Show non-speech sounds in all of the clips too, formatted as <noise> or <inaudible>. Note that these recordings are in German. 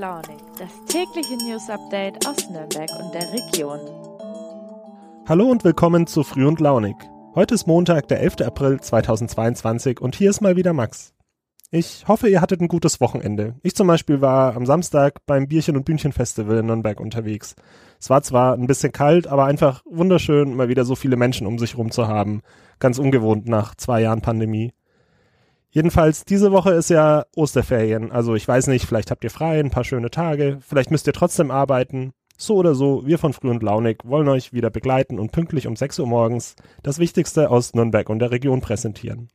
Launig, das tägliche News Update aus Nürnberg und der Region. Hallo und willkommen zu Früh und Launig. Heute ist Montag, der 11. April 2022 und hier ist mal wieder Max. Ich hoffe, ihr hattet ein gutes Wochenende. Ich zum Beispiel war am Samstag beim Bierchen- und Bühnchen-Festival in Nürnberg unterwegs. Es war zwar ein bisschen kalt, aber einfach wunderschön, mal wieder so viele Menschen um sich rum zu haben. Ganz ungewohnt nach zwei Jahren Pandemie. Jedenfalls, diese Woche ist ja Osterferien. Also ich weiß nicht, vielleicht habt ihr frei, ein paar schöne Tage, vielleicht müsst ihr trotzdem arbeiten. So oder so, wir von Früh und Launig wollen euch wieder begleiten und pünktlich um 6 Uhr morgens das Wichtigste aus Nürnberg und der Region präsentieren.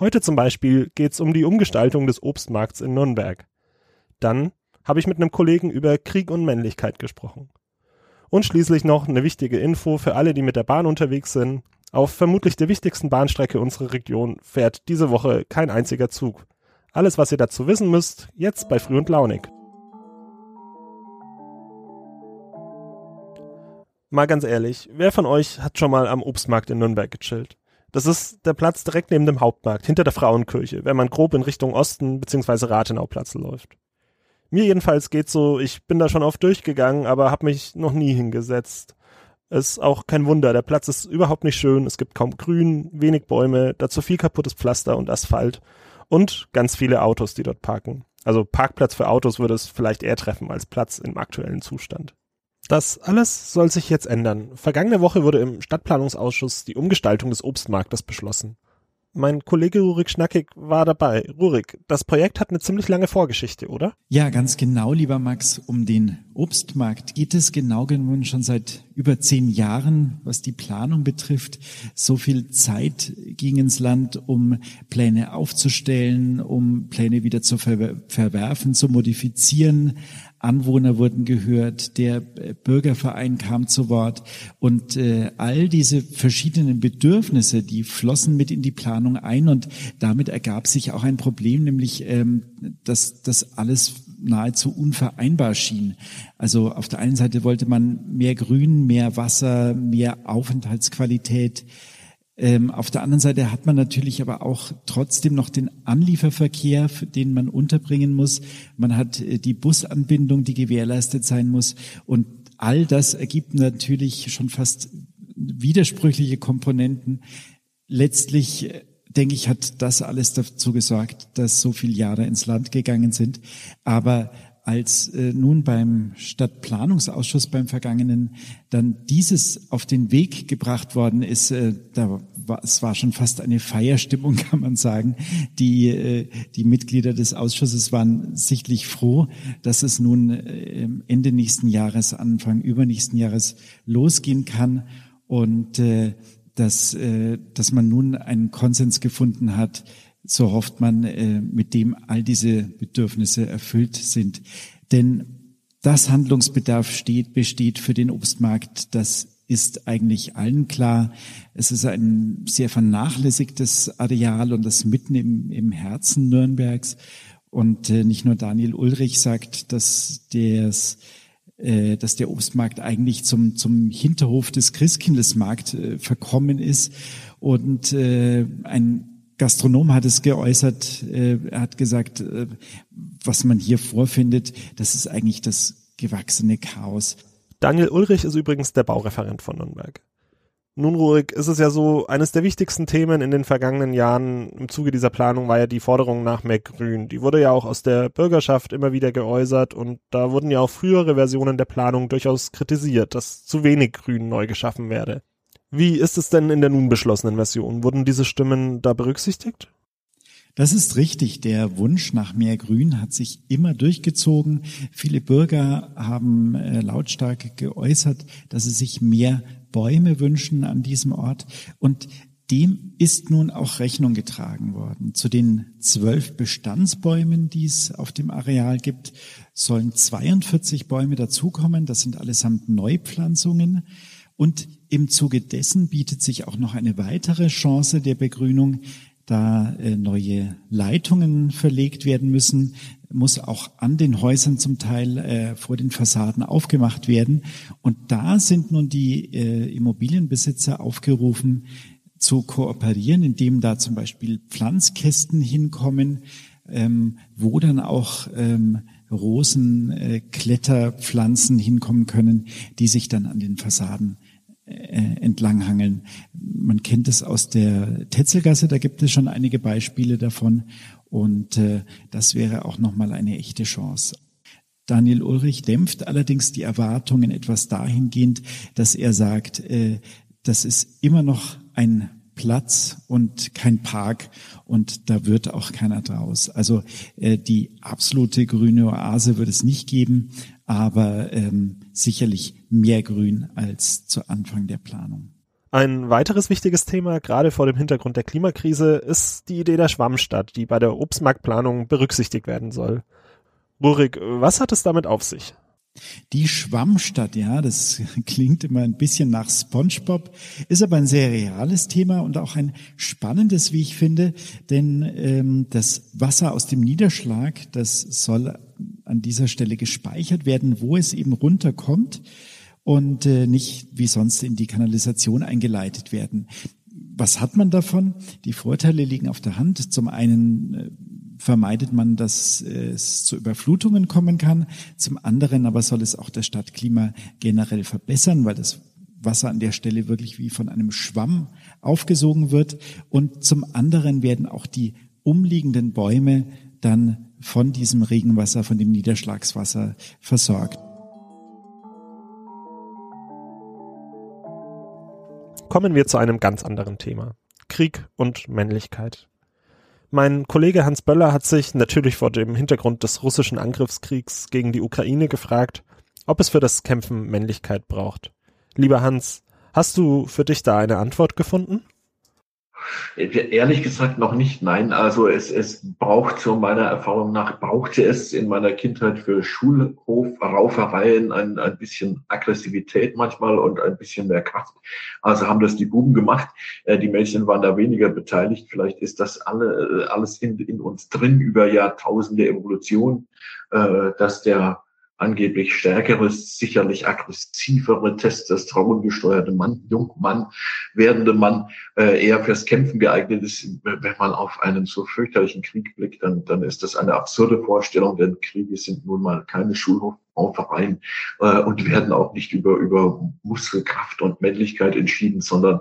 Heute zum Beispiel geht's um die Umgestaltung des Obstmarkts in Nürnberg. Dann habe ich mit einem Kollegen über Krieg und Männlichkeit gesprochen. Und schließlich noch eine wichtige Info für alle, die mit der Bahn unterwegs sind. Auf vermutlich der wichtigsten Bahnstrecke unserer Region fährt diese Woche kein einziger Zug. Alles, was ihr dazu wissen müsst, jetzt bei Früh und Launig. Mal ganz ehrlich, wer von euch hat schon mal am Obstmarkt in Nürnberg gechillt? Das ist der Platz direkt neben dem Hauptmarkt, hinter der Frauenkirche, wenn man grob in Richtung Osten bzw. Rathenauplatz läuft. Mir jedenfalls geht's so, ich bin da schon oft durchgegangen, aber habe mich noch nie hingesetzt. Ist auch kein Wunder, der Platz ist überhaupt nicht schön, es gibt kaum Grün, wenig Bäume, dazu viel kaputtes Pflaster und Asphalt und ganz viele Autos, die dort parken. Also Parkplatz für Autos würde es vielleicht eher treffen als Platz im aktuellen Zustand. Das alles soll sich jetzt ändern. Vergangene Woche wurde im Stadtplanungsausschuss die Umgestaltung des Obstmarktes beschlossen. Mein Kollege Rurik Schnackig war dabei. Rurik, das Projekt hat eine ziemlich lange Vorgeschichte, oder? Ja, ganz genau, lieber Max. Um den Obstmarkt geht es genau genommen schon seit über zehn Jahren, was die Planung betrifft. So viel Zeit ging ins Land, um Pläne aufzustellen, um Pläne wieder zu ver verwerfen, zu modifizieren. Anwohner wurden gehört, der Bürgerverein kam zu Wort und äh, all diese verschiedenen Bedürfnisse, die flossen mit in die Planung ein und damit ergab sich auch ein Problem, nämlich ähm, dass das alles nahezu unvereinbar schien. Also auf der einen Seite wollte man mehr Grün, mehr Wasser, mehr Aufenthaltsqualität. Ähm, auf der anderen Seite hat man natürlich aber auch trotzdem noch den Anlieferverkehr, den man unterbringen muss. Man hat äh, die Busanbindung, die gewährleistet sein muss. Und all das ergibt natürlich schon fast widersprüchliche Komponenten. Letztlich äh, denke ich, hat das alles dazu gesorgt, dass so viele Jahre ins Land gegangen sind. Aber als äh, nun beim Stadtplanungsausschuss beim vergangenen dann dieses auf den Weg gebracht worden ist, äh, da war, es war schon fast eine Feierstimmung, <laughs> kann man sagen. Die, äh, die Mitglieder des Ausschusses waren sichtlich froh, dass es nun äh, Ende nächsten Jahres, Anfang übernächsten Jahres losgehen kann und äh, dass, äh, dass man nun einen Konsens gefunden hat, so hofft man, äh, mit dem all diese Bedürfnisse erfüllt sind. Denn das Handlungsbedarf steht, besteht für den Obstmarkt, das ist eigentlich allen klar. Es ist ein sehr vernachlässigtes Areal und das mitten im, im Herzen Nürnbergs. Und äh, nicht nur Daniel Ulrich sagt, dass des, äh, dass der Obstmarkt eigentlich zum, zum Hinterhof des Christkindlesmarkt verkommen ist. Und ein Gastronom hat es geäußert, äh, er hat gesagt, äh, was man hier vorfindet, das ist eigentlich das gewachsene Chaos. Daniel Ulrich ist übrigens der Baureferent von Nürnberg. Nun, Rurik, ist es ja so, eines der wichtigsten Themen in den vergangenen Jahren im Zuge dieser Planung war ja die Forderung nach mehr Grün. Die wurde ja auch aus der Bürgerschaft immer wieder geäußert und da wurden ja auch frühere Versionen der Planung durchaus kritisiert, dass zu wenig Grün neu geschaffen werde. Wie ist es denn in der nun beschlossenen Version? Wurden diese Stimmen da berücksichtigt? Das ist richtig. Der Wunsch nach mehr Grün hat sich immer durchgezogen. Viele Bürger haben äh, lautstark geäußert, dass sie sich mehr Bäume wünschen an diesem Ort. Und dem ist nun auch Rechnung getragen worden. Zu den zwölf Bestandsbäumen, die es auf dem Areal gibt, sollen 42 Bäume dazukommen. Das sind allesamt Neupflanzungen. Und im Zuge dessen bietet sich auch noch eine weitere Chance der Begrünung, da äh, neue Leitungen verlegt werden müssen, muss auch an den Häusern zum Teil äh, vor den Fassaden aufgemacht werden. Und da sind nun die äh, Immobilienbesitzer aufgerufen, zu kooperieren, indem da zum Beispiel Pflanzkästen hinkommen, ähm, wo dann auch ähm, Rosenkletterpflanzen äh, hinkommen können, die sich dann an den Fassaden entlanghangeln. Man kennt es aus der Tetzelgasse, da gibt es schon einige Beispiele davon und äh, das wäre auch nochmal eine echte Chance. Daniel Ulrich dämpft allerdings die Erwartungen etwas dahingehend, dass er sagt, äh, das ist immer noch ein Platz und kein Park und da wird auch keiner draus. Also äh, die absolute grüne Oase wird es nicht geben, aber ähm, sicherlich mehr Grün als zu Anfang der Planung. Ein weiteres wichtiges Thema, gerade vor dem Hintergrund der Klimakrise, ist die Idee der Schwammstadt, die bei der Obstmarktplanung berücksichtigt werden soll. Rurik, was hat es damit auf sich? Die Schwammstadt, ja, das <laughs> klingt immer ein bisschen nach SpongeBob, ist aber ein sehr reales Thema und auch ein spannendes, wie ich finde, denn ähm, das Wasser aus dem Niederschlag, das soll an dieser Stelle gespeichert werden, wo es eben runterkommt und äh, nicht wie sonst in die Kanalisation eingeleitet werden. Was hat man davon? Die Vorteile liegen auf der Hand. Zum einen äh, vermeidet man, dass es zu Überflutungen kommen kann. Zum anderen aber soll es auch das Stadtklima generell verbessern, weil das Wasser an der Stelle wirklich wie von einem Schwamm aufgesogen wird. Und zum anderen werden auch die umliegenden Bäume dann von diesem Regenwasser, von dem Niederschlagswasser versorgt. Kommen wir zu einem ganz anderen Thema. Krieg und Männlichkeit. Mein Kollege Hans Böller hat sich natürlich vor dem Hintergrund des russischen Angriffskriegs gegen die Ukraine gefragt, ob es für das Kämpfen Männlichkeit braucht. Lieber Hans, hast du für dich da eine Antwort gefunden? Ehrlich gesagt noch nicht, nein. Also es, es braucht so meiner Erfahrung nach, brauchte es in meiner Kindheit für Schulhofraufereien ein, ein bisschen Aggressivität manchmal und ein bisschen mehr Kraft. Also haben das die Buben gemacht. Äh, die Mädchen waren da weniger beteiligt. Vielleicht ist das alle, äh, alles in, in uns drin über Jahrtausende Evolution, äh, dass der angeblich stärkere, sicherlich aggressivere, testosterongesteuerte Mann, Jungmann, werdende Mann äh, eher fürs Kämpfen geeignet ist. Wenn man auf einen so fürchterlichen Krieg blickt, dann, dann ist das eine absurde Vorstellung, denn Kriege sind nun mal keine Schulhof Verein äh, und werden auch nicht über, über Muskelkraft und Männlichkeit entschieden, sondern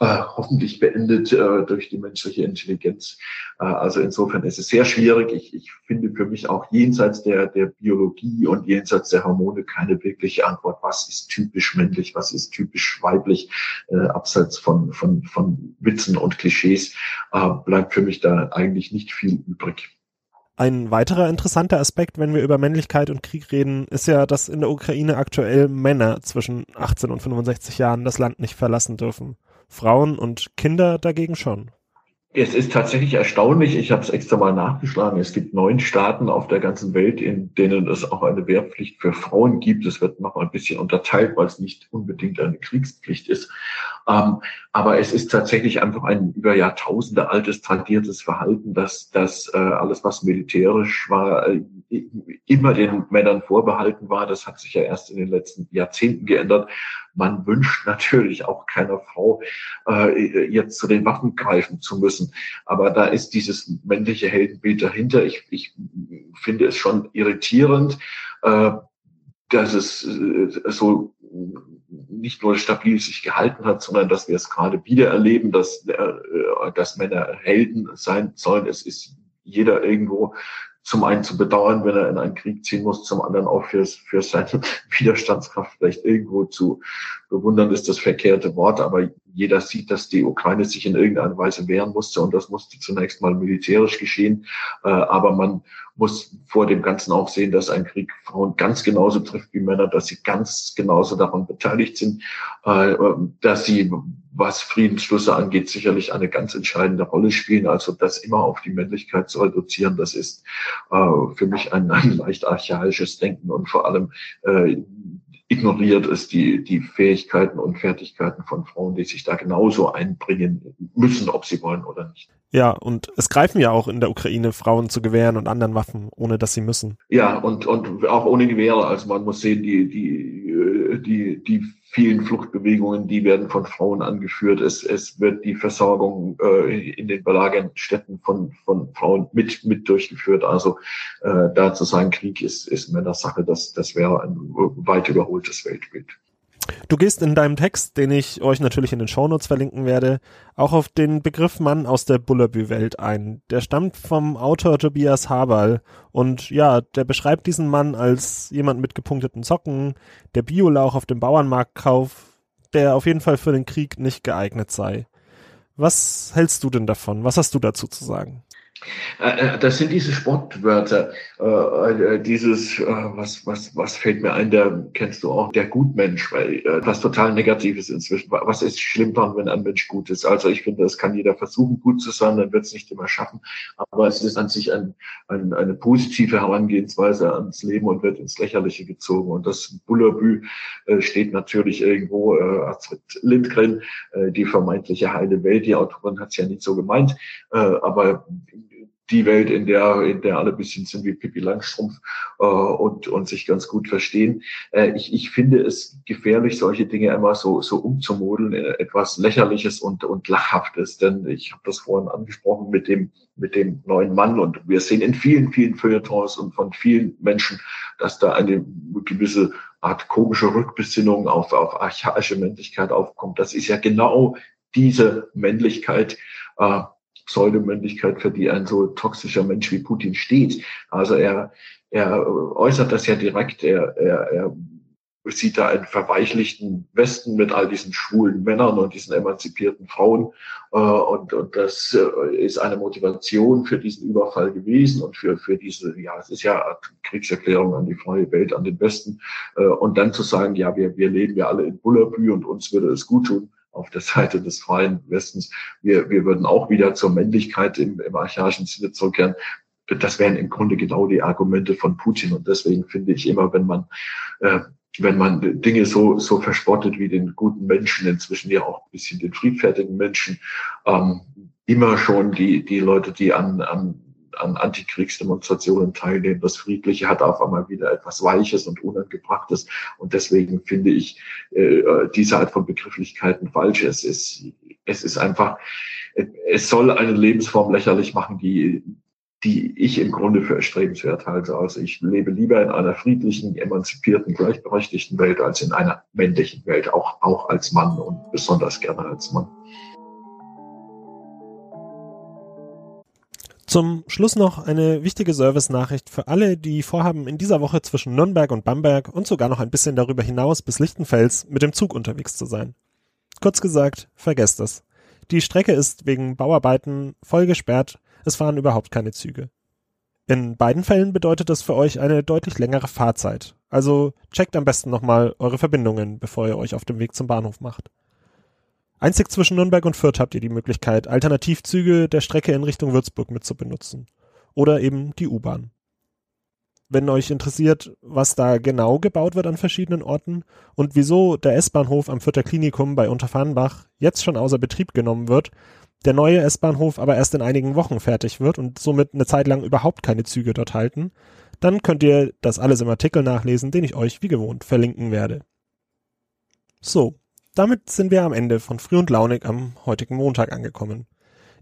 äh, hoffentlich beendet äh, durch die menschliche Intelligenz. Äh, also insofern ist es sehr schwierig. Ich, ich finde für mich auch jenseits der, der Biologie und jenseits der Hormone keine wirkliche Antwort. Was ist typisch männlich? Was ist typisch weiblich? Äh, abseits von, von, von Witzen und Klischees äh, bleibt für mich da eigentlich nicht viel übrig. Ein weiterer interessanter Aspekt, wenn wir über Männlichkeit und Krieg reden, ist ja, dass in der Ukraine aktuell Männer zwischen 18 und 65 Jahren das Land nicht verlassen dürfen. Frauen und Kinder dagegen schon. Es ist tatsächlich erstaunlich. Ich habe es extra mal nachgeschlagen. Es gibt neun Staaten auf der ganzen Welt, in denen es auch eine Wehrpflicht für Frauen gibt. Es wird noch ein bisschen unterteilt, weil es nicht unbedingt eine Kriegspflicht ist. Ähm, aber es ist tatsächlich einfach ein über Jahrtausende altes tradiertes Verhalten, dass, dass äh, alles, was militärisch war, äh, immer den Männern vorbehalten war. Das hat sich ja erst in den letzten Jahrzehnten geändert. Man wünscht natürlich auch keiner Frau, äh, jetzt zu den Waffen greifen zu müssen. Aber da ist dieses männliche Heldenbild dahinter. Ich, ich finde es schon irritierend, äh, dass es äh, so nicht nur stabil sich gehalten hat, sondern dass wir es gerade wieder erleben, dass, äh, dass Männer Helden sein sollen. Es ist jeder irgendwo zum einen zu bedauern, wenn er in einen Krieg ziehen muss, zum anderen auch fürs, für seine <laughs> Widerstandskraft vielleicht irgendwo zu bewundern, ist das verkehrte Wort, aber jeder sieht, dass die Ukraine sich in irgendeiner Weise wehren musste und das musste zunächst mal militärisch geschehen. Äh, aber man muss vor dem Ganzen auch sehen, dass ein Krieg Frauen ganz genauso trifft wie Männer, dass sie ganz genauso daran beteiligt sind, äh, dass sie, was Friedensschlüsse angeht, sicherlich eine ganz entscheidende Rolle spielen. Also das immer auf die Männlichkeit zu reduzieren, das ist äh, für mich ein, ein leicht archaisches Denken und vor allem ignoriert es die, die Fähigkeiten und Fertigkeiten von Frauen, die sich da genauso einbringen müssen, ob sie wollen oder nicht. Ja, und es greifen ja auch in der Ukraine Frauen zu Gewehren und anderen Waffen, ohne dass sie müssen. Ja, und, und auch ohne Gewehre. Also man muss sehen, die, die die, die vielen Fluchtbewegungen, die werden von Frauen angeführt. Es, es wird die Versorgung äh, in den belagerten Städten von, von Frauen mit, mit durchgeführt. Also äh, da zu sagen, Krieg ist, ist Männersache, das, das wäre ein weit überholtes Weltbild. Du gehst in deinem Text, den ich euch natürlich in den Shownotes verlinken werde, auch auf den Begriff Mann aus der Bullabü-Welt ein. Der stammt vom Autor Tobias Haberl und ja, der beschreibt diesen Mann als jemand mit gepunkteten Socken, der Biolauch auf dem Bauernmarkt kauft, der auf jeden Fall für den Krieg nicht geeignet sei. Was hältst du denn davon? Was hast du dazu zu sagen? Äh, äh, das sind diese Sportwörter, äh, dieses, was, was, was fällt mir ein, der kennst du auch, der Gutmensch, weil was total Negatives inzwischen. Was ist schlimm daran, wenn ein Mensch gut ist? Also ich finde, das kann jeder versuchen, gut zu sein, dann wird es nicht immer schaffen. Aber es ist an sich ein, ein, eine positive Herangehensweise ans Leben und wird ins Lächerliche gezogen. Und das Bullabü steht natürlich irgendwo, Astrid Lindgren, die vermeintliche heile Welt. Die Autorin hat es ja nicht so gemeint, aber die Welt, in der, in der alle bisschen sind wie Pippi Langstrumpf äh, und, und sich ganz gut verstehen. Äh, ich, ich finde es gefährlich, solche Dinge immer so, so umzumodeln in etwas Lächerliches und, und Lachhaftes. Denn ich habe das vorhin angesprochen mit dem, mit dem neuen Mann und wir sehen in vielen, vielen Feuilletons und von vielen Menschen, dass da eine gewisse Art komische Rückbesinnung auf, auf archaische Männlichkeit aufkommt. Das ist ja genau diese Männlichkeit, äh, Pseudomännlichkeit, für die ein so toxischer Mensch wie Putin steht. Also er, er äußert das ja direkt, er, er, er sieht da einen verweichlichten Westen mit all diesen schwulen Männern und diesen emanzipierten Frauen. Äh, und, und das äh, ist eine Motivation für diesen Überfall gewesen und für, für diese, ja, es ist ja Kriegserklärung an die freie Welt, an den Westen. Äh, und dann zu sagen, ja, wir, wir leben ja alle in Bullabü und uns würde es gut tun auf der Seite des freien Westens. Wir, wir würden auch wieder zur Männlichkeit im, im archaischen Sinne zurückkehren. Das wären im Grunde genau die Argumente von Putin. Und deswegen finde ich immer, wenn man, äh, wenn man Dinge so, so verspottet wie den guten Menschen, inzwischen ja auch ein bisschen den friedfertigen Menschen, ähm, immer schon die, die Leute, die an, an an Antikriegsdemonstrationen teilnehmen. Das Friedliche hat auf einmal wieder etwas Weiches und Unangebrachtes. Und deswegen finde ich äh, diese Art von Begrifflichkeiten falsch. Es ist, es ist einfach, es soll eine Lebensform lächerlich machen, die, die ich im Grunde für erstrebenswert halte. Also ich lebe lieber in einer friedlichen, emanzipierten, gleichberechtigten Welt als in einer männlichen Welt, auch, auch als Mann und besonders gerne als Mann. Zum Schluss noch eine wichtige Service-Nachricht für alle, die vorhaben, in dieser Woche zwischen Nürnberg und Bamberg und sogar noch ein bisschen darüber hinaus bis Lichtenfels mit dem Zug unterwegs zu sein. Kurz gesagt, vergesst es. Die Strecke ist wegen Bauarbeiten voll gesperrt, es fahren überhaupt keine Züge. In beiden Fällen bedeutet das für euch eine deutlich längere Fahrzeit. Also checkt am besten nochmal eure Verbindungen, bevor ihr euch auf dem Weg zum Bahnhof macht. Einzig zwischen Nürnberg und Fürth habt ihr die Möglichkeit, Alternativzüge der Strecke in Richtung Würzburg mitzubenutzen. Oder eben die U-Bahn. Wenn euch interessiert, was da genau gebaut wird an verschiedenen Orten und wieso der S-Bahnhof am Fürther Klinikum bei Unterfahrenbach jetzt schon außer Betrieb genommen wird, der neue S-Bahnhof aber erst in einigen Wochen fertig wird und somit eine Zeit lang überhaupt keine Züge dort halten, dann könnt ihr das alles im Artikel nachlesen, den ich euch wie gewohnt verlinken werde. So, damit sind wir am Ende von Früh und Launig am heutigen Montag angekommen.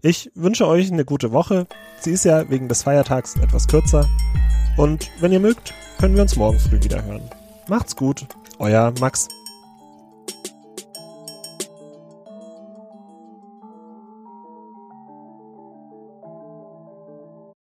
Ich wünsche euch eine gute Woche. Sie ist ja wegen des Feiertags etwas kürzer. Und wenn ihr mögt, können wir uns morgen früh wieder hören. Macht's gut, euer Max.